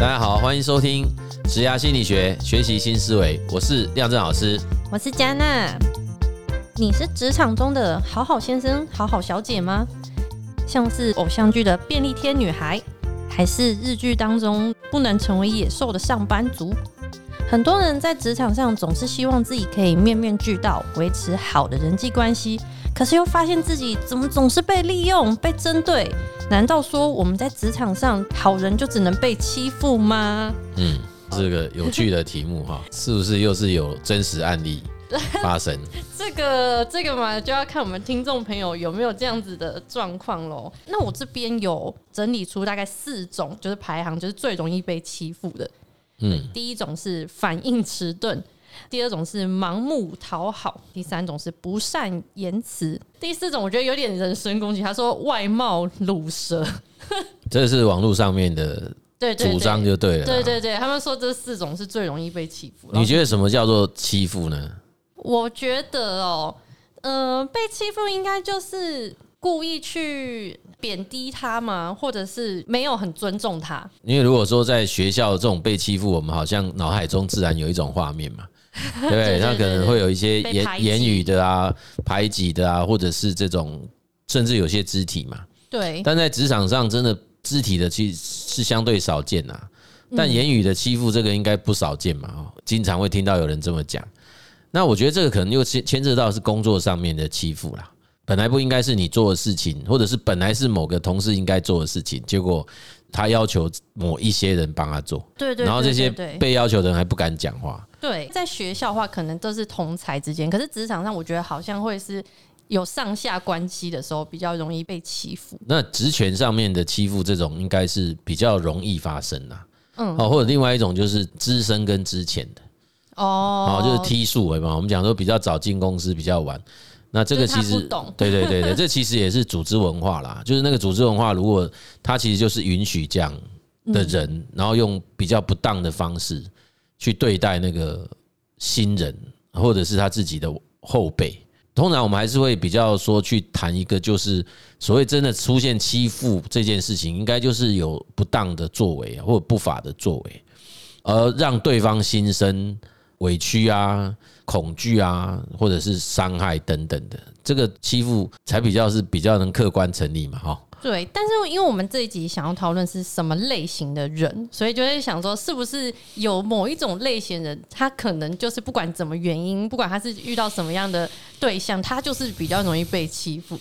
大家好，欢迎收听职涯心理学，学习新思维。我是亮正老师，我是佳娜。你是职场中的好好先生、好好小姐吗？像是偶像剧的便利贴女孩，还是日剧当中不能成为野兽的上班族？很多人在职场上总是希望自己可以面面俱到，维持好的人际关系。可是又发现自己怎么总是被利用、被针对？难道说我们在职场上好人就只能被欺负吗？嗯，这个有趣的题目哈，是不是又是有真实案例发生？这个这个嘛，就要看我们听众朋友有没有这样子的状况喽。那我这边有整理出大概四种，就是排行，就是最容易被欺负的。嗯，第一种是反应迟钝。第二种是盲目讨好，第三种是不善言辞，第四种我觉得有点人身攻击。他说外貌鲁蛇，这是网络上面的 对主张就对了。对对对，他们说这四种是最容易被欺负。你觉得什么叫做欺负呢？我觉得哦，呃，被欺负应该就是故意去贬低他嘛，或者是没有很尊重他。因为如果说在学校这种被欺负，我们好像脑海中自然有一种画面嘛。对，他可能会有一些言言语的啊，排挤的啊，或者是这种，甚至有些肢体嘛。对。但在职场上，真的肢体的其实是相对少见呐。但言语的欺负，这个应该不少见嘛。哦，经常会听到有人这么讲。那我觉得这个可能又牵牵涉到是工作上面的欺负啦。本来不应该是你做的事情，或者是本来是某个同事应该做的事情，结果他要求某一些人帮他做。对对。然后这些被要求的人还不敢讲话。对，在学校的话，可能都是同才之间，可是职场上，我觉得好像会是有上下关系的时候，比较容易被欺负。那职权上面的欺负，这种应该是比较容易发生的。嗯，哦，或者另外一种就是资深跟资浅的。哦，哦就是梯数，对吧？我们讲说比较早进公司，比较晚。那这个其实，对对对对，这其实也是组织文化啦。就是那个组织文化，如果它其实就是允许这样的人，然后用比较不当的方式。去对待那个新人，或者是他自己的后辈，通常我们还是会比较说去谈一个，就是所谓真的出现欺负这件事情，应该就是有不当的作为或不法的作为，而让对方心生委屈啊、恐惧啊，或者是伤害等等的，这个欺负才比较是比较能客观成立嘛，哈。对，但是因为我们这一集想要讨论是什么类型的人，所以就会想说，是不是有某一种类型人，他可能就是不管怎么原因，不管他是遇到什么样的对象，他就是比较容易被欺负。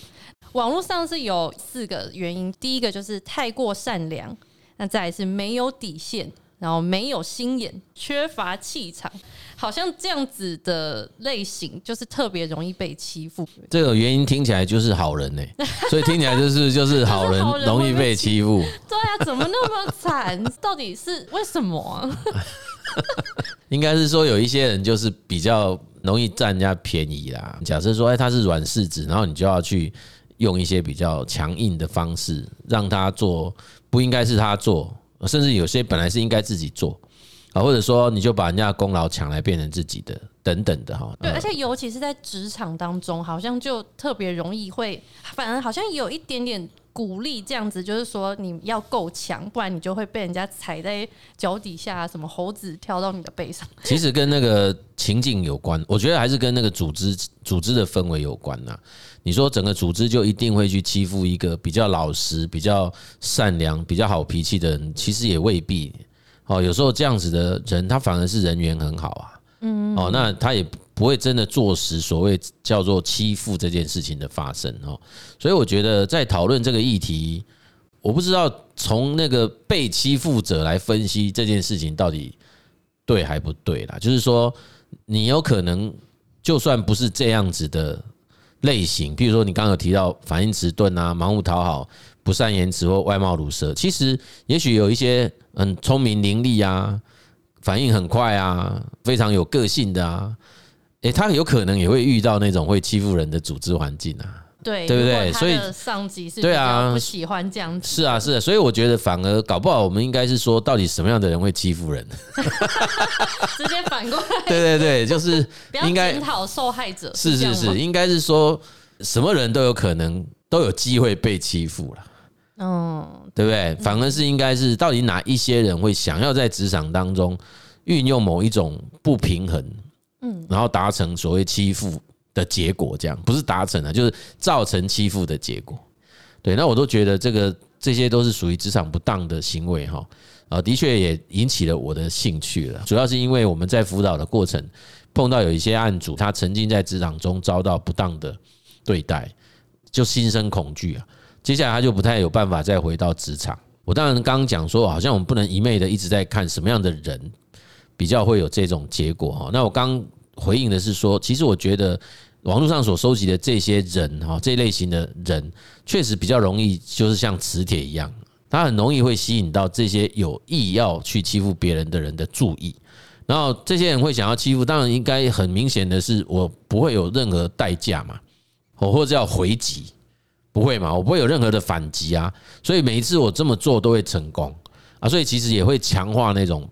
网络上是有四个原因，第一个就是太过善良，那再一是没有底线。然后没有心眼，缺乏气场，好像这样子的类型就是特别容易被欺负。这个原因听起来就是好人呢，所以听起来就是就是好人容易被欺负。对啊，怎么那么惨？到底是为什么啊？应该是说有一些人就是比较容易占人家便宜啦。假设说，哎，他是软柿子，然后你就要去用一些比较强硬的方式让他做，不应该是他做。甚至有些本来是应该自己做啊，或者说你就把人家的功劳抢来变成自己的等等的哈。对，而且尤其是在职场当中，好像就特别容易会，反而好像有一点点鼓励这样子，就是说你要够强，不然你就会被人家踩在脚底下，什么猴子跳到你的背上。其实跟那个情境有关，我觉得还是跟那个组织组织的氛围有关呐。你说整个组织就一定会去欺负一个比较老实、比较善良、比较好脾气的人，其实也未必。哦，有时候这样子的人，他反而是人缘很好啊。嗯，哦，那他也不会真的坐实所谓叫做欺负这件事情的发生哦。所以我觉得在讨论这个议题，我不知道从那个被欺负者来分析这件事情到底对还不对啦。就是说，你有可能就算不是这样子的。类型，比如说你刚刚有提到反应迟钝啊、盲目讨好、不善言辞或外貌鲁蛇，其实也许有一些很聪明伶俐啊、反应很快啊、非常有个性的啊，诶，他有可能也会遇到那种会欺负人的组织环境啊。对，对不对？所以上级是对啊，不喜欢这样子。是啊，是啊。所以我觉得反而搞不好，我们应该是说，到底什么样的人会欺负人？直接反过来。对对对，就是 应该检讨受害者。是是是，应该是说什么人都有可能都有机会被欺负了。嗯，对不对？反而是应该是到底哪一些人会想要在职场当中运用某一种不平衡，嗯，然后达成所谓欺负的结果，这样不是达成了，就是造成欺负的结果。对，那我都觉得这个这些都是属于职场不当的行为哈。啊，的确也引起了我的兴趣了。主要是因为我们在辅导的过程碰到有一些案主，他曾经在职场中遭到不当的对待，就心生恐惧啊。接下来他就不太有办法再回到职场。我当然刚刚讲说，好像我们不能一昧的一直在看什么样的人比较会有这种结果哈。那我刚回应的是说，其实我觉得网络上所收集的这些人哈，这类型的人确实比较容易，就是像磁铁一样。他很容易会吸引到这些有意要去欺负别人的人的注意，然后这些人会想要欺负，当然应该很明显的是，我不会有任何代价嘛，我或者要回击，不会嘛，我不会有任何的反击啊，所以每一次我这么做都会成功啊，所以其实也会强化那种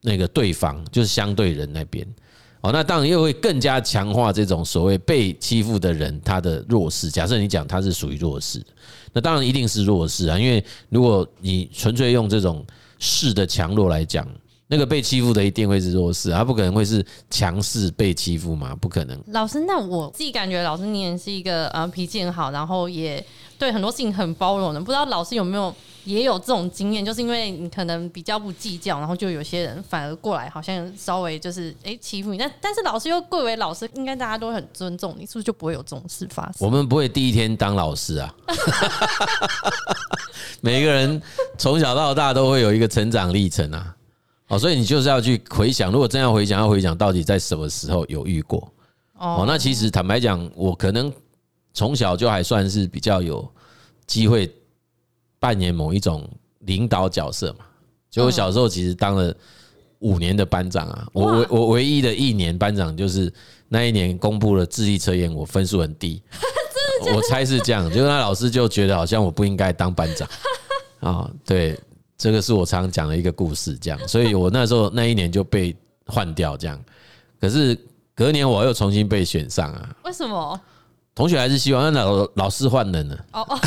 那个对方就是相对人那边。哦，那当然又会更加强化这种所谓被欺负的人他的弱势。假设你讲他是属于弱势，那当然一定是弱势啊，因为如果你纯粹用这种势的强弱来讲，那个被欺负的一定会是弱势，他不可能会是强势被欺负嘛，不可能。老师，那我自己感觉老师你也是一个呃脾气很好，然后也对很多事情很包容的，不知道老师有没有？也有这种经验，就是因为你可能比较不计较，然后就有些人反而过来，好像稍微就是哎欺负你，但但是老师又贵为老师，应该大家都很尊重你，是不是就不会有这种事发生？我们不会第一天当老师啊，每个人从小到大都会有一个成长历程啊，哦，所以你就是要去回想，如果真要回想，要回想到底在什么时候有遇过哦？那其实坦白讲，我可能从小就还算是比较有机会。扮演某一种领导角色嘛，就我小时候其实当了五年的班长啊，我我我唯一的一年班长就是那一年公布了智力测验，我分数很低，我猜是这样，就是那老师就觉得好像我不应该当班长。啊，对，这个是我常常讲的一个故事，这样，所以我那时候那一年就被换掉，这样，可是隔年我又重新被选上啊，为什么？同学还是希望那老老师换人了哦哦，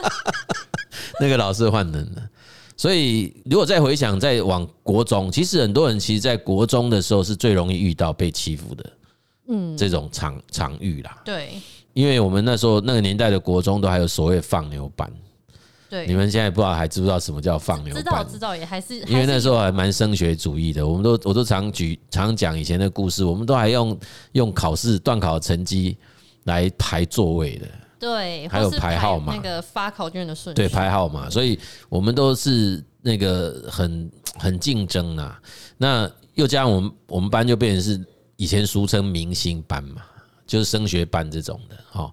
那个老师换人了，所以如果再回想，再往国中，其实很多人其实，在国中的时候是最容易遇到被欺负的，嗯，这种场场域啦。对，因为我们那时候那个年代的国中都还有所谓放牛班。对，你们现在不知道还知不知道什么叫放牛班？知道，知道，也还是因为那时候还蛮升学主义的。我们都我都常举常讲以前的故事，我们都还用用考试段考成绩来排座位的。对，还有排号码，那个发考卷的顺序。对，排号码，所以我们都是那个很很竞争啊。那又加上我们我们班就变成是以前俗称明星班嘛，就是升学班这种的哈。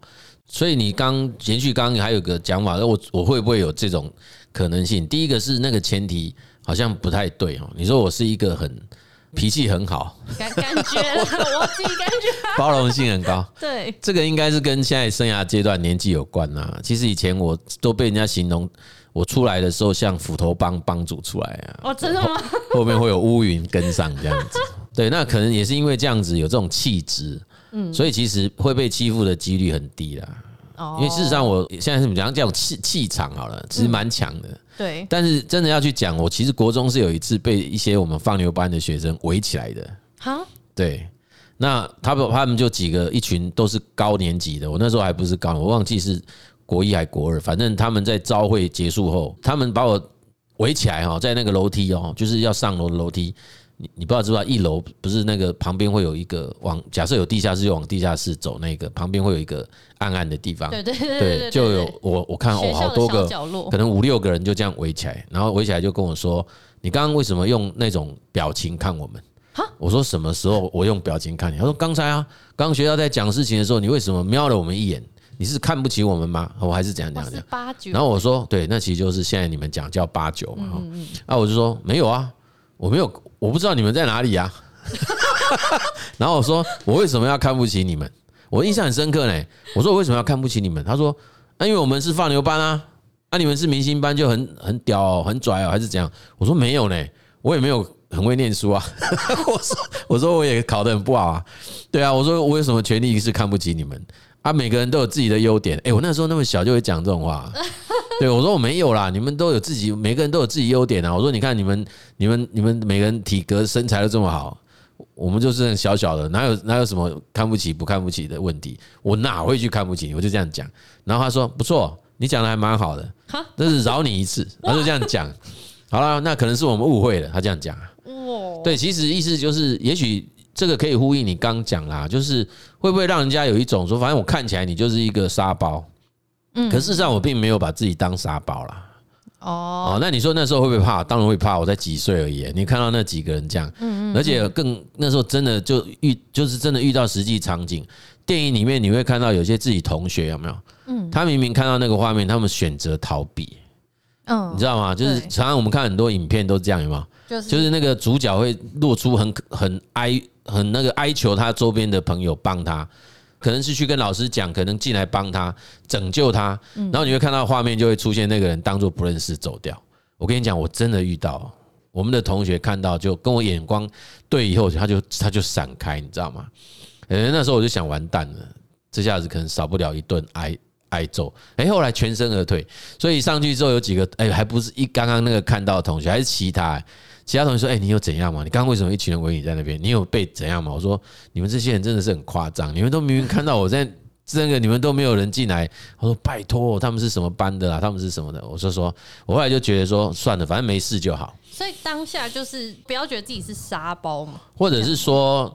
所以你刚延续刚刚还有个讲法，我我会不会有这种可能性？第一个是那个前提好像不太对哦。你说我是一个很脾气很好，感感觉我自己感觉 包容性很高。对，这个应该是跟现在生涯阶段年纪有关呐。其实以前我都被人家形容我出来的时候像斧头帮帮主出来啊。哦，真的吗？后面会有乌云跟上这样子。对，那可能也是因为这样子有这种气质。嗯，所以其实会被欺负的几率很低啦。哦，因为事实上我现在是讲这种气气场好了，其实蛮强的。对，但是真的要去讲，我其实国中是有一次被一些我们放牛班的学生围起来的。好，对，那他们他们就几个一群都是高年级的，我那时候还不是高，我忘记是国一还国二，反正他们在朝会结束后，他们把我围起来哈，在那个楼梯哦，就是要上楼的楼梯。你你不知道知不知道？一楼不是那个旁边会有一个往假设有地下室，就往地下室走。那个旁边会有一个暗暗的地方，对对对，就有我我看哦，好多个，可能五六个人就这样围起来，然后围起来就跟我说：“你刚刚为什么用那种表情看我们？”我说：“什么时候我用表情看你？”他说：“刚才啊，刚刚学校在讲事情的时候，你为什么瞄了我们一眼？你是看不起我们吗？我还是怎样怎样怎样？八九。然后我说：“对，那其实就是现在你们讲叫八九嘛。”啊，我就说没有啊。我没有，我不知道你们在哪里呀。然后我说，我为什么要看不起你们？我印象很深刻呢。我说我为什么要看不起你们？他说，那因为我们是放牛班啊，那你们是明星班就很很屌很拽哦，还是怎样？我说没有呢，我也没有很会念书啊。我说我说我也考得很不好啊。对啊，我说我有什么权利是看不起你们？啊，每个人都有自己的优点。哎，我那时候那么小就会讲这种话。对我说我没有啦，你们都有自己，每个人都有自己优点啊。我说你看你们，你们，你们每个人体格身材都这么好，我们就是很小小的，哪有哪有什么看不起不看不起的问题？我哪会去看不起你？我就这样讲。然后他说不错，你讲的还蛮好的，但是饶你一次，他就这样讲。好了，那可能是我们误会了，他这样讲。对，其实意思就是，也许这个可以呼应你刚讲啦，就是会不会让人家有一种说，反正我看起来你就是一个沙包。嗯，可事实上我并没有把自己当傻宝啦。哦，那你说那时候会不会怕？当然会怕，我才几岁而已。你看到那几个人这样，嗯，而且更那时候真的就遇，就是真的遇到实际场景。电影里面你会看到有些自己同学有没有？嗯，他明明看到那个画面，他们选择逃避。嗯，你知道吗？就是常常我们看很多影片都这样，有没有？就是就是那个主角会露出很很哀很那个哀求他周边的朋友帮他。可能是去跟老师讲，可能进来帮他拯救他，然后你会看到画面就会出现那个人当做不认识走掉。我跟你讲，我真的遇到我们的同学看到就跟我眼光对以后，他就他就闪开，你知道吗？诶，那时候我就想完蛋了，这下子可能少不了一顿挨挨揍。诶，后来全身而退，所以上去之后有几个诶，还不是一刚刚那个看到的同学，还是其他。其他同学说：“哎，你有怎样吗？你刚刚为什么一群人围你在那边？你有被怎样吗？”我说：“你们这些人真的是很夸张，你们都明明看到我在这个，你们都没有人进来。”我说：“拜托，他们是什么班的啊？他们是什么的？”我说：“说，我后来就觉得说，算了，反正没事就好。”所以当下就是不要觉得自己是沙包嘛，或者是说，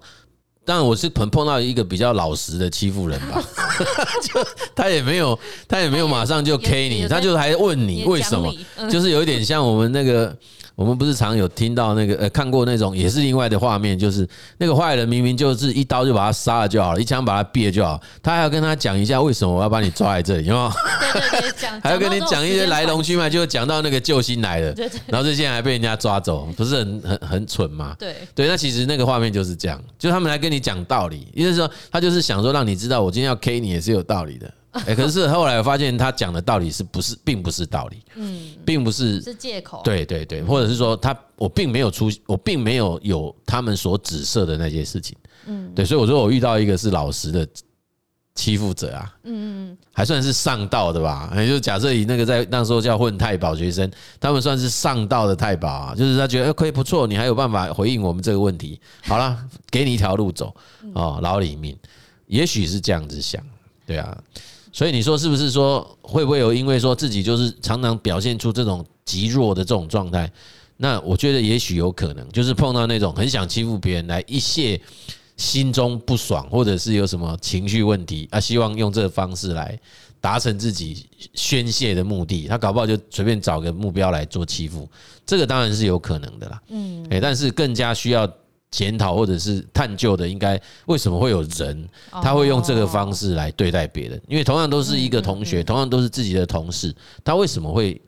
当然我是碰碰到一个比较老实的欺负人吧，就他也没有，他也没有马上就 K 你，他就还问你为什么，就是有一点像我们那个。我们不是常有听到那个呃看过那种也是另外的画面，就是那个坏人明明就是一刀就把他杀了就好了，一枪把他毙了就好，他还要跟他讲一下为什么我要把你抓在这里，有没有？对对对，讲还要跟你讲一些来龙去脉，就讲到那个救星来了，然后这些人还被人家抓走，不是很很很蠢吗？对对，那其实那个画面就是这样，就他们来跟你讲道理，意思是说他就是想说让你知道我今天要 K 你也是有道理的。哎，可是后来我发现他讲的道理是不是并不是道理？嗯，并不是是借口。对对对，或者是说他我并没有出，我并没有有他们所指涉的那些事情。嗯，对，所以我说我遇到一个是老实的欺负者啊，嗯嗯，还算是上道的吧。也就假设以那个在那时候叫混太保学生，他们算是上道的太保啊，就是他觉得可以不错，你还有办法回应我们这个问题。好了，给你一条路走哦，老李命，也许是这样子想，对啊。所以你说是不是说会不会有因为说自己就是常常表现出这种极弱的这种状态？那我觉得也许有可能，就是碰到那种很想欺负别人来一泄心中不爽，或者是有什么情绪问题啊，希望用这个方式来达成自己宣泄的目的。他搞不好就随便找个目标来做欺负，这个当然是有可能的啦。嗯，诶，但是更加需要。检讨或者是探究的，应该为什么会有人他会用这个方式来对待别人？因为同样都是一个同学，同样都是自己的同事，他为什么会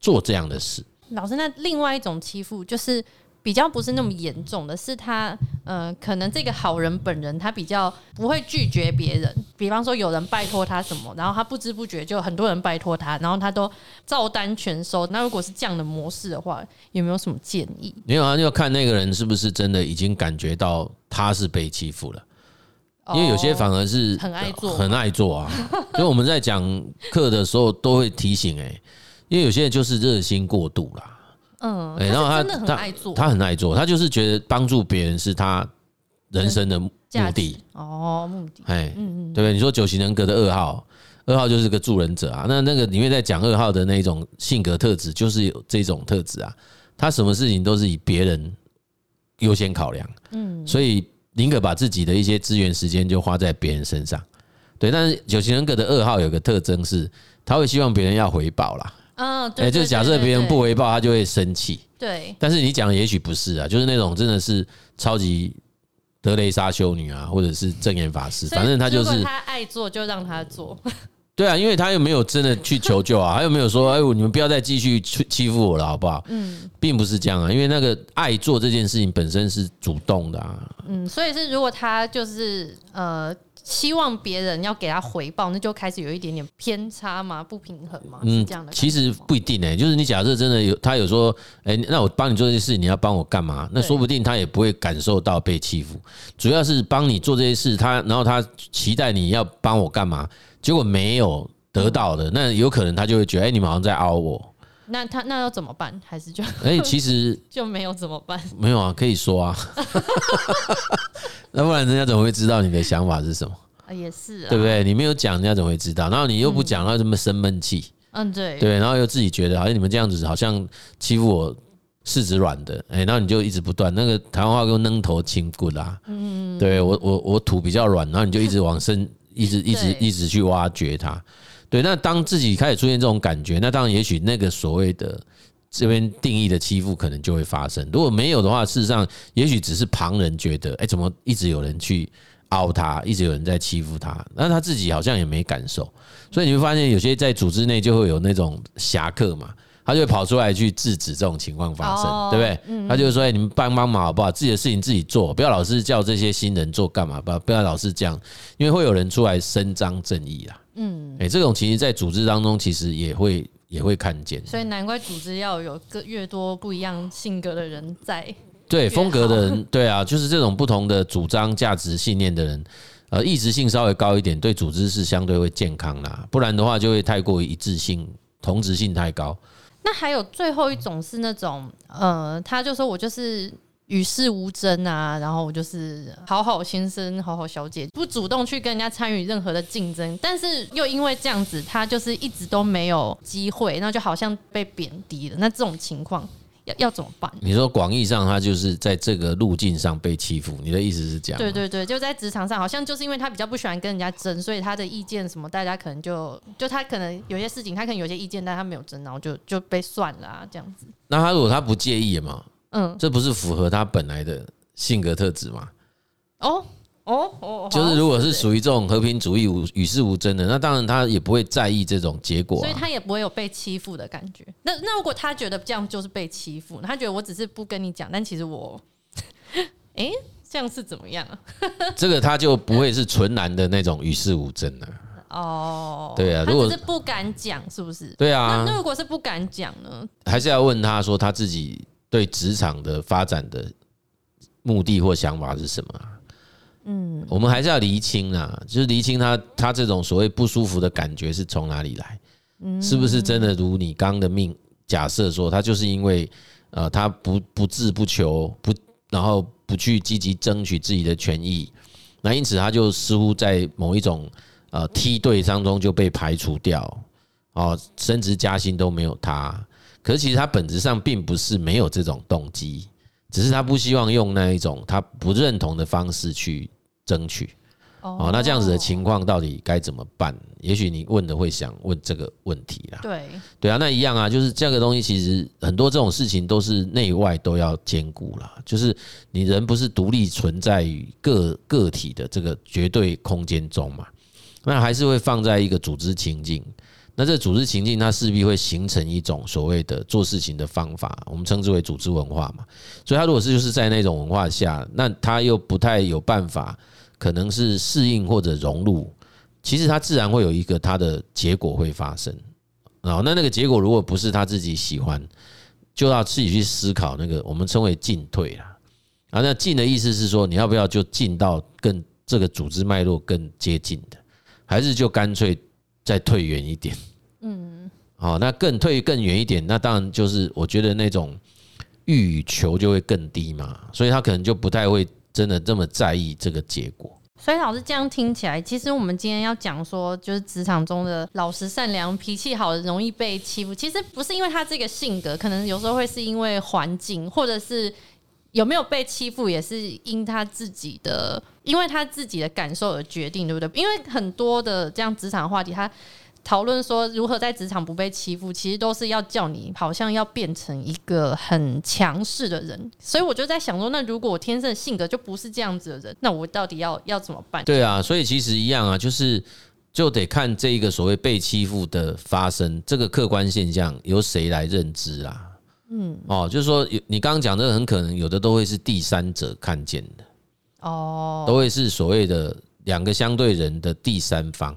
做这样的事？老师，那另外一种欺负就是。比较不是那么严重的，是他，呃，可能这个好人本人他比较不会拒绝别人，比方说有人拜托他什么，然后他不知不觉就很多人拜托他，然后他都照单全收。那如果是这样的模式的话，有没有什么建议？没有啊，就看那个人是不是真的已经感觉到他是被欺负了，因为有些反而是很爱做，很爱做啊。所以我们在讲课的时候都会提醒，哎，因为有些人就是热心过度啦。嗯，然后他真的很爱做，他很爱做，他就是觉得帮助别人是他人生的目的哦，目的，哎，嗯嗯，对不对？你说九型人格的二号，二号就是个助人者啊。那那个里面在讲二号的那种性格特质，就是有这种特质啊。他什么事情都是以别人优先考量，嗯，所以宁可把自己的一些资源、时间就花在别人身上。对，但是九型人格的二号有个特征是，他会希望别人要回报啦。嗯，对，就是假设别人不回报，他就会生气。对，但是你讲的也许不是啊，就是那种真的是超级德雷莎修女啊，或者是证严法师，反正他就是他爱做就让他做。对啊，因为他又没有真的去求救啊，他又没有说哎，你们不要再继续欺欺负我了，好不好？嗯，并不是这样啊，因为那个爱做这件事情本身是主动的啊。嗯，所以是如果他就是呃。希望别人要给他回报，那就开始有一点点偏差嘛，不平衡嘛，是这样的。其实不一定诶，就是你假设真的有他有说，哎，那我帮你做这些事，你要帮我干嘛？那说不定他也不会感受到被欺负。主要是帮你做这些事，他然后他期待你要帮我干嘛，结果没有得到的，那有可能他就会觉得，哎，你们好像在凹我。那他那要怎么办？还是就哎，其实 就没有怎么办？没有啊，可以说啊。那不然人家怎么会知道你的想法是什么？啊，也是，啊对不对？你没有讲，人家怎么会知道？然后你又不讲，那这么生闷气。嗯，对对，然后又自己觉得好像你们这样子好像欺负我柿子软的，哎，然后你就一直不断那个台湾话跟扔头轻骨啦。嗯，对我我我土比较软，然后你就一直往深。一直一直一直去挖掘它，对。那当自己开始出现这种感觉，那当然也许那个所谓的这边定义的欺负可能就会发生。如果没有的话，事实上也许只是旁人觉得，哎，怎么一直有人去凹他，一直有人在欺负他，那他自己好像也没感受。所以你会发现，有些在组织内就会有那种侠客嘛。他就会跑出来去制止这种情况发生，对不对？他就说：“哎，你们帮帮忙好不好？自己的事情自己做，不要老是叫这些新人做干嘛？不要不要老是这样，因为会有人出来伸张正义啦。”嗯，哎，这种其实，在组织当中，其实也会也会看见。所以难怪组织要有个越多不一样性格的人在，对风格的人，对啊，就是这种不同的主张、价值、信念的人，呃，异质性稍微高一点，对组织是相对会健康啦。不然的话，就会太过于一致性、同质性太高。那还有最后一种是那种，呃，他就说我就是与世无争啊，然后我就是好好先生、好好小姐，不主动去跟人家参与任何的竞争，但是又因为这样子，他就是一直都没有机会，那就好像被贬低了。那这种情况。要要怎么办？你说广义上，他就是在这个路径上被欺负。你的意思是这样？对对对，就在职场上，好像就是因为他比较不喜欢跟人家争，所以他的意见什么，大家可能就就他可能有些事情，他可能有些意见，但他没有争，然后就就被算了啊，这样子。那他如果他不介意嘛？嗯，这不是符合他本来的性格特质吗？哦。哦哦，就是如果是属于这种和平主义、无与世无争的，那当然他也不会在意这种结果，所以他也不会有被欺负的感觉。那那如果他觉得这样就是被欺负，他觉得我只是不跟你讲，但其实我，哎，这样是怎么样啊？这个他就不会是纯男的那种与世无争了。哦，对啊，如果是不敢讲，是不是？对啊，那如果是不敢讲呢？还是要问他说他自己对职场的发展的目的或想法是什么？嗯，我们还是要厘清啊，就是厘清他他这种所谓不舒服的感觉是从哪里来，是不是真的如你刚的命假设说，他就是因为呃他不不自不求不，然后不去积极争取自己的权益，那因此他就似乎在某一种呃梯队当中就被排除掉，哦，升职加薪都没有他，可是其实他本质上并不是没有这种动机，只是他不希望用那一种他不认同的方式去。争取哦，那这样子的情况到底该怎么办？也许你问的会想问这个问题啦。对对啊，那一样啊，就是这个东西，其实很多这种事情都是内外都要兼顾啦。就是你人不是独立存在于个个体的这个绝对空间中嘛，那还是会放在一个组织情境。那这组织情境，它势必会形成一种所谓的做事情的方法，我们称之为组织文化嘛。所以，他如果是就是在那种文化下，那他又不太有办法。可能是适应或者融入，其实他自然会有一个他的结果会发生，啊，那那个结果如果不是他自己喜欢，就要自己去思考那个我们称为进退啦，啊，那进的意思是说你要不要就进到更这个组织脉络更接近的，还是就干脆再退远一点？嗯，好，那更退更远一点，那当然就是我觉得那种欲与求就会更低嘛，所以他可能就不太会。真的这么在意这个结果？所以老师这样听起来，其实我们今天要讲说，就是职场中的老实、善良、脾气好的，容易被欺负。其实不是因为他这个性格，可能有时候会是因为环境，或者是有没有被欺负，也是因他自己的，因为他自己的感受而决定，对不对？因为很多的这样职场话题，他。讨论说如何在职场不被欺负，其实都是要叫你好像要变成一个很强势的人。所以我就在想说，那如果我天生的性格就不是这样子的人，那我到底要要怎么办？对啊，所以其实一样啊，就是就得看这一个所谓被欺负的发生，这个客观现象由谁来认知啊？嗯，哦，就是说有你刚刚讲的，很可能有的都会是第三者看见的，哦，都会是所谓的两个相对人的第三方。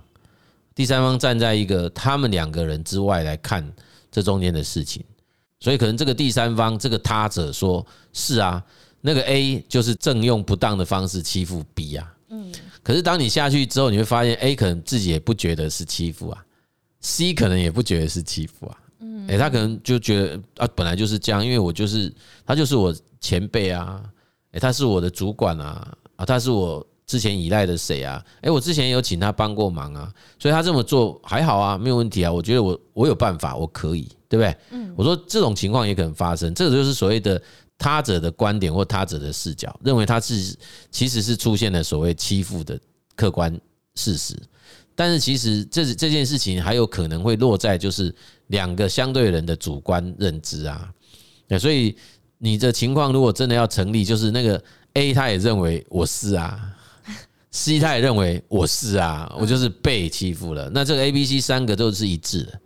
第三方站在一个他们两个人之外来看这中间的事情，所以可能这个第三方这个他者说：“是啊，那个 A 就是正用不当的方式欺负 B 啊。”嗯，可是当你下去之后，你会发现 A 可能自己也不觉得是欺负啊，C 可能也不觉得是欺负啊，嗯，哎，他可能就觉得啊，本来就是这样，因为我就是他就是我前辈啊，哎，他是我的主管啊，啊，他是我之前依赖的谁啊？哎，我之前有请他帮过忙啊，所以他这么做还好啊，没有问题啊，我觉得我我有办法，我可以，对不对？嗯，我说这种情况也可能发生，这个就是所谓的他者的观点或他者的视角，认为他是其实是出现了所谓欺负的客观事实。但是其实这这件事情还有可能会落在就是两个相对人的主观认知啊，所以你的情况如果真的要成立，就是那个 A 他也认为我是啊，C 他也认为我是啊，我就是被欺负了。那这个 A、B、C 三个都是一致的。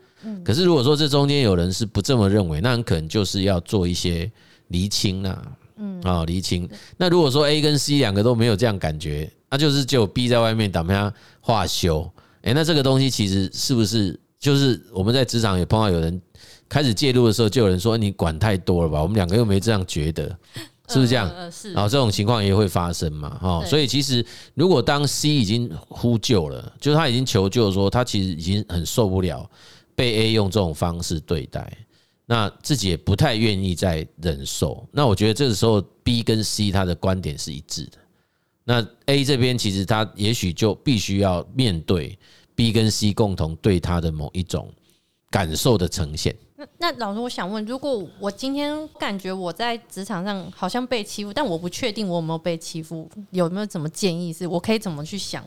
可是如果说这中间有人是不这么认为，那很可能就是要做一些厘清啊，嗯啊厘清。那如果说 A 跟 C 两个都没有这样感觉，那就是就 B 在外面打他话休。哎，那这个东西其实是不是就是我们在职场也碰到有人开始介入的时候，就有人说你管太多了吧？我们两个又没这样觉得，是不是这样？是。然后这种情况也会发生嘛？哈，所以其实如果当 C 已经呼救了，就是他已经求救说他其实已经很受不了被 A 用这种方式对待，那自己也不太愿意再忍受。那我觉得这个时候 B 跟 C 他的观点是一致的。那 A 这边其实他也许就必须要面对 B 跟 C 共同对他的某一种感受的呈现。那那老师，我想问，如果我今天感觉我在职场上好像被欺负，但我不确定我有没有被欺负，有没有什么建议？是我可以怎么去想，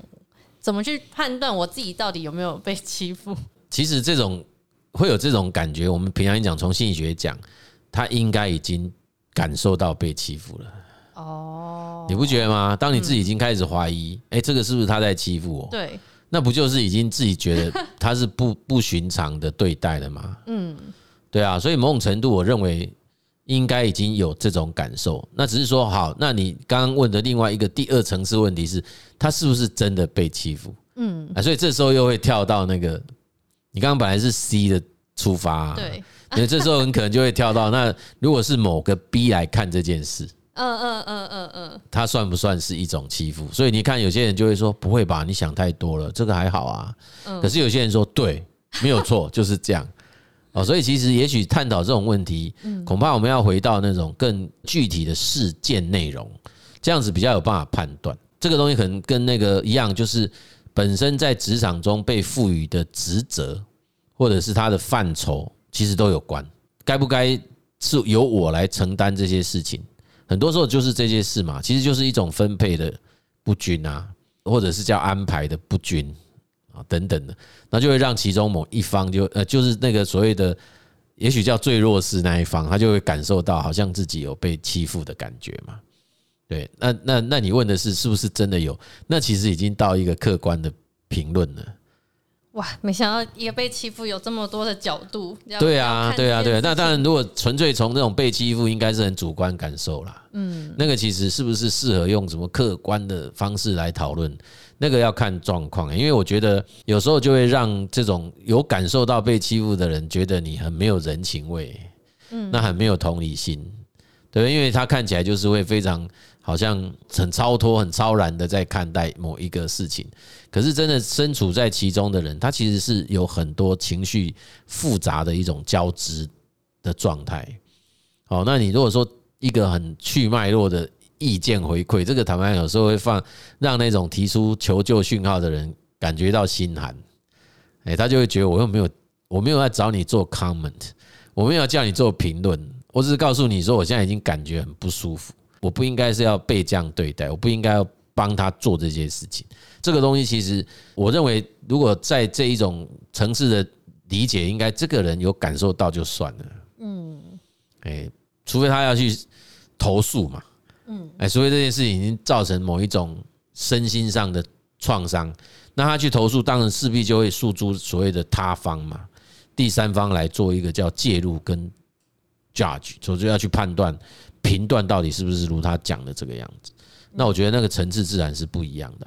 怎么去判断我自己到底有没有被欺负？其实这种会有这种感觉，我们平常讲，从心理学讲，他应该已经感受到被欺负了。哦，你不觉得吗？当你自己已经开始怀疑，哎，这个是不是他在欺负我？对，那不就是已经自己觉得他是不不寻常的对待了吗？嗯，对啊，所以某种程度，我认为应该已经有这种感受。那只是说，好，那你刚刚问的另外一个第二层次问题是，他是不是真的被欺负？嗯，啊，所以这时候又会跳到那个，你刚刚本来是 C 的出发，对，因为这时候很可能就会跳到那，如果是某个 B 来看这件事。嗯嗯嗯嗯嗯，他算不算是一种欺负？所以你看，有些人就会说不会吧，你想太多了，这个还好啊。可是有些人说对，没有错，就是这样。哦，所以其实也许探讨这种问题，恐怕我们要回到那种更具体的事件内容，这样子比较有办法判断。这个东西可能跟那个一样，就是本身在职场中被赋予的职责，或者是他的范畴，其实都有关。该不该是由我来承担这些事情？很多时候就是这些事嘛，其实就是一种分配的不均啊，或者是叫安排的不均啊等等的，那就会让其中某一方就呃就是那个所谓的，也许叫最弱势那一方，他就会感受到好像自己有被欺负的感觉嘛。对，那那那你问的是是不是真的有？那其实已经到一个客观的评论了。哇，没想到一个被欺负有这么多的角度。对啊，对啊，对啊。那当然，如果纯粹从这种被欺负，应该是很主观感受啦。嗯，那个其实是不是适合用什么客观的方式来讨论？那个要看状况，因为我觉得有时候就会让这种有感受到被欺负的人觉得你很没有人情味，嗯，那很没有同理心，对，因为他看起来就是会非常。好像很超脱、很超然的在看待某一个事情，可是真的身处在其中的人，他其实是有很多情绪复杂的一种交织的状态。好，那你如果说一个很去脉络的意见回馈，这个坦白有时候会放让那种提出求救讯号的人感觉到心寒，哎，他就会觉得我又没有，我没有在找你做 comment，我没有叫你做评论，我只是告诉你说，我现在已经感觉很不舒服。我不应该是要被这样对待，我不应该要帮他做这些事情。这个东西其实，我认为，如果在这一种层次的理解，应该这个人有感受到就算了。嗯，哎，除非他要去投诉嘛。嗯，哎，所以这件事情已经造成某一种身心上的创伤，那他去投诉，当然势必就会诉诸所谓的他方嘛，第三方来做一个叫介入跟 judge，所以就要去判断。评断到底是不是如他讲的这个样子？那我觉得那个层次自然是不一样的。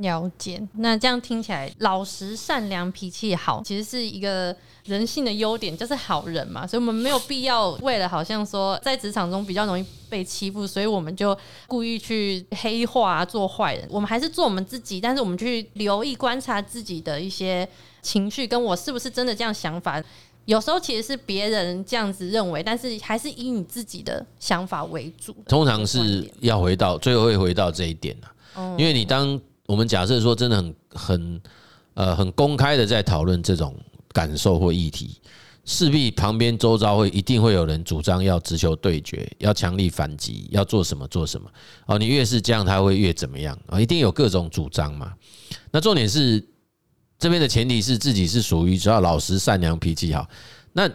了解，那这样听起来，老实、善良、脾气好，其实是一个人性的优点，就是好人嘛。所以，我们没有必要为了好像说在职场中比较容易被欺负，所以我们就故意去黑化做坏人。我们还是做我们自己，但是我们去留意观察自己的一些情绪，跟我是不是真的这样想法。有时候其实是别人这样子认为，但是还是以你自己的想法为主。通常是要回到最后会回到这一点啊，因为你当。我们假设说，真的很很呃很公开的在讨论这种感受或议题，势必旁边周遭会一定会有人主张要直球对决，要强力反击，要做什么做什么。哦，你越是这样，他会越怎么样啊？一定有各种主张嘛。那重点是这边的前提是自己是属于只要老实、善良、脾气好，那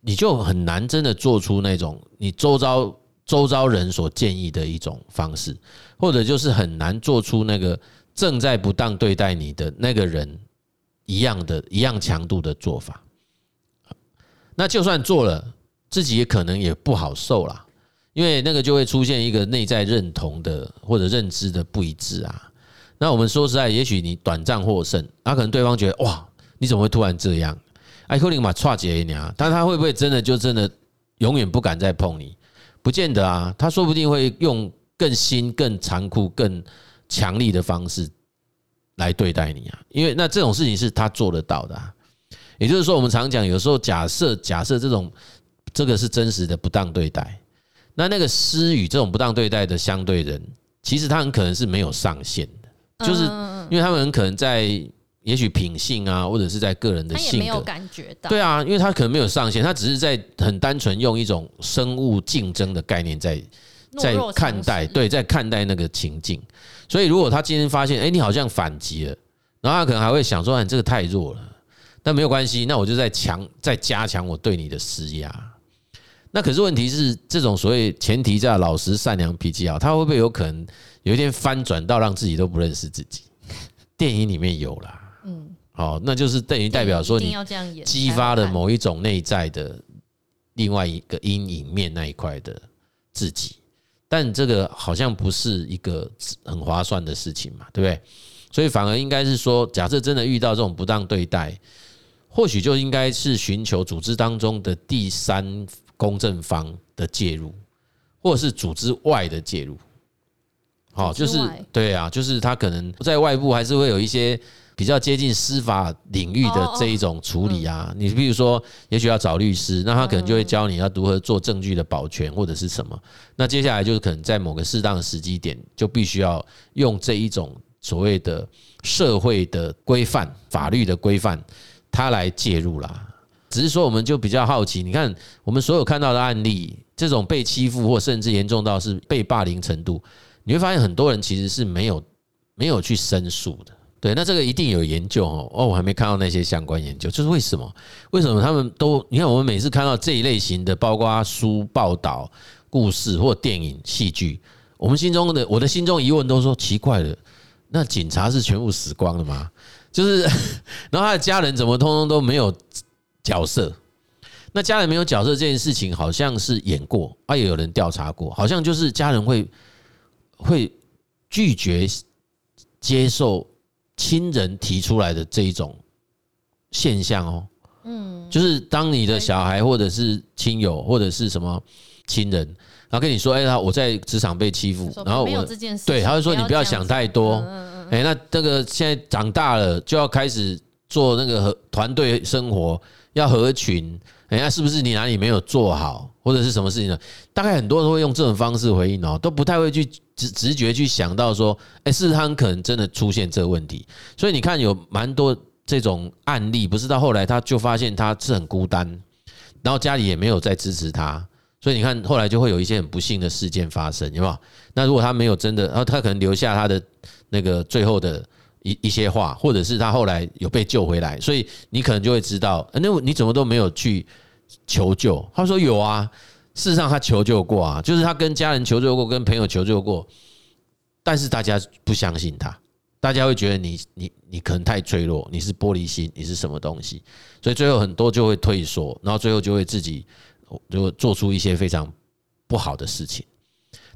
你就很难真的做出那种你周遭。周遭人所建议的一种方式，或者就是很难做出那个正在不当对待你的那个人一样的一样强度的做法。那就算做了，自己也可能也不好受啦，因为那个就会出现一个内在认同的或者认知的不一致啊。那我们说实在，也许你短暂获胜，那可能对方觉得哇，你怎么会突然这样？哎，可能嘛，差几年，但他会不会真的就真的永远不敢再碰你？不见得啊，他说不定会用更新、更残酷、更强力的方式来对待你啊，因为那这种事情是他做得到的啊。也就是说，我们常讲，有时候假设假设这种这个是真实的不当对待，那那个施与这种不当对待的相对人，其实他很可能是没有上限的，就是因为他们很可能在。也许品性啊，或者是在个人的性格，没有感觉到。对啊，因为他可能没有上限，他只是在很单纯用一种生物竞争的概念在在看待，对，在看待那个情境。所以，如果他今天发现，哎，你好像反击了，然后他可能还会想说，你这个太弱了。但没有关系，那我就在强，在加强我对你的施压。那可是问题是，这种所谓前提下老实、善良、脾气好，他会不会有可能有一天翻转到让自己都不认识自己？电影里面有啦。嗯，好，那就是等于代表说你激发了某一种内在的另外一个阴影面那一块的自己，但这个好像不是一个很划算的事情嘛，对不对？所以反而应该是说，假设真的遇到这种不当对待，或许就应该是寻求组织当中的第三公正方的介入，或者是组织外的介入。好，就是对啊，就是他可能在外部还是会有一些。比较接近司法领域的这一种处理啊，你比如说，也许要找律师，那他可能就会教你要如何做证据的保全或者是什么。那接下来就是可能在某个适当的时机点，就必须要用这一种所谓的社会的规范、法律的规范，他来介入啦。只是说，我们就比较好奇，你看我们所有看到的案例，这种被欺负或甚至严重到是被霸凌程度，你会发现很多人其实是没有没有去申诉的。对，那这个一定有研究哦。哦，我还没看到那些相关研究，就是为什么？为什么他们都？你看，我们每次看到这一类型的，包括书、报道、故事或电影、戏剧，我们心中的我的心中疑问都说奇怪了。那警察是全部死光了吗？就是，然后他的家人怎么通通都没有角色？那家人没有角色这件事情，好像是演过，啊，也有人调查过，好像就是家人会会拒绝接受。亲人提出来的这一种现象哦，嗯，就是当你的小孩或者是亲友或者是什么亲人，然后跟你说，哎，他我在职场被欺负，然后我对，他会说你不要想太多，哎，那这个现在长大了就要开始做那个团队生活，要合群，哎，家是不是你哪里没有做好，或者是什么事情呢？大概很多人都会用这种方式回应哦，都不太会去。直直觉去想到说，哎，是他可能真的出现这个问题，所以你看有蛮多这种案例，不是到后来他就发现他是很孤单，然后家里也没有再支持他，所以你看后来就会有一些很不幸的事件发生，有没有？那如果他没有真的，然后他可能留下他的那个最后的一一些话，或者是他后来有被救回来，所以你可能就会知道，那你怎么都没有去求救？他说有啊。事实上，他求救过啊，就是他跟家人求救过，跟朋友求救过，但是大家不相信他，大家会觉得你你你可能太脆弱，你是玻璃心，你是什么东西，所以最后很多就会退缩，然后最后就会自己就做出一些非常不好的事情。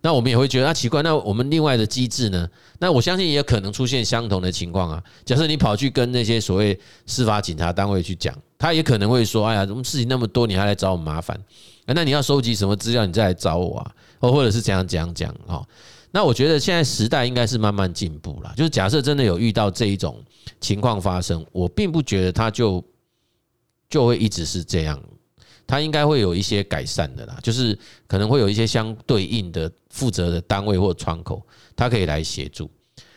那我们也会觉得啊奇怪，那我们另外的机制呢？那我相信也可能出现相同的情况啊。假设你跑去跟那些所谓司法警察单位去讲，他也可能会说：“哎呀，怎么事情那么多，你还来找我麻烦？那你要收集什么资料，你再来找我啊？或或者是怎样怎样讲哦？”那我觉得现在时代应该是慢慢进步了。就是假设真的有遇到这一种情况发生，我并不觉得他就就会一直是这样。它应该会有一些改善的啦，就是可能会有一些相对应的负责的单位或窗口，它可以来协助。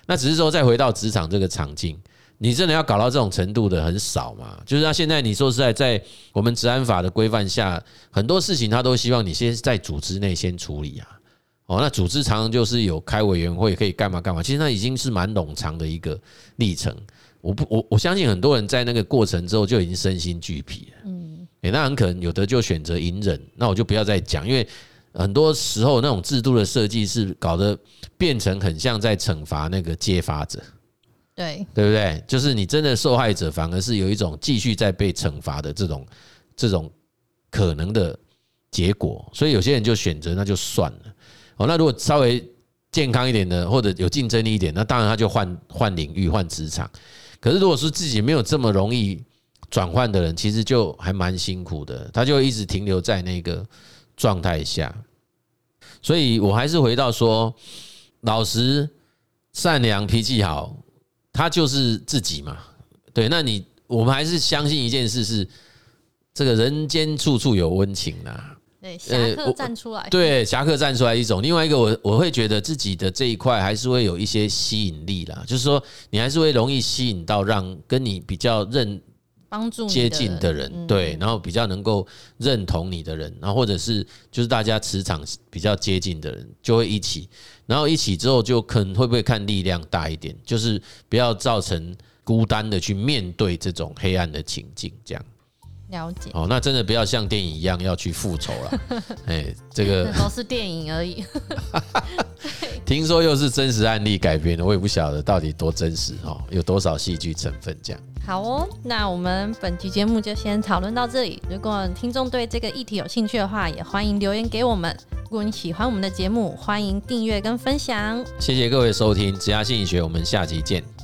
那只是说再回到职场这个场景，你真的要搞到这种程度的很少嘛？就是他现在你说实在，在我们职安法的规范下，很多事情他都希望你先在组织内先处理啊。哦，那组织常常就是有开委员会可以干嘛干嘛，其实那已经是蛮冗长的一个历程。我不，我我相信很多人在那个过程之后就已经身心俱疲了。那很可能有的就选择隐忍，那我就不要再讲，因为很多时候那种制度的设计是搞得变成很像在惩罚那个揭发者。对，对不对？就是你真的受害者反而是有一种继续在被惩罚的这种这种可能的结果，所以有些人就选择那就算了。哦，那如果稍微健康一点的，或者有竞争力一点，那当然他就换换领域、换职场。可是，如果是自己没有这么容易转换的人，其实就还蛮辛苦的。他就一直停留在那个状态下。所以我还是回到说，老实、善良、脾气好，他就是自己嘛。对，那你我们还是相信一件事是，这个人间处处有温情呐。对，侠客站出来。对，侠客站出来一种。另外一个，我我会觉得自己的这一块还是会有一些吸引力啦，就是说，你还是会容易吸引到让跟你比较认帮助接近的人，对，然后比较能够认同你的人，然后或者是就是大家磁场比较接近的人，就会一起，然后一起之后就可能会不会看力量大一点，就是不要造成孤单的去面对这种黑暗的情境，这样。了解哦，那真的不要像电影一样要去复仇了。哎，这个都是电影而已。听说又是真实案例改编的，我也不晓得到底多真实哦，有多少戏剧成分这样。好哦，那我们本期节目就先讨论到这里。如果听众对这个议题有兴趣的话，也欢迎留言给我们。如果你喜欢我们的节目，欢迎订阅跟分享。谢谢各位收听《职涯心理学》，我们下期见。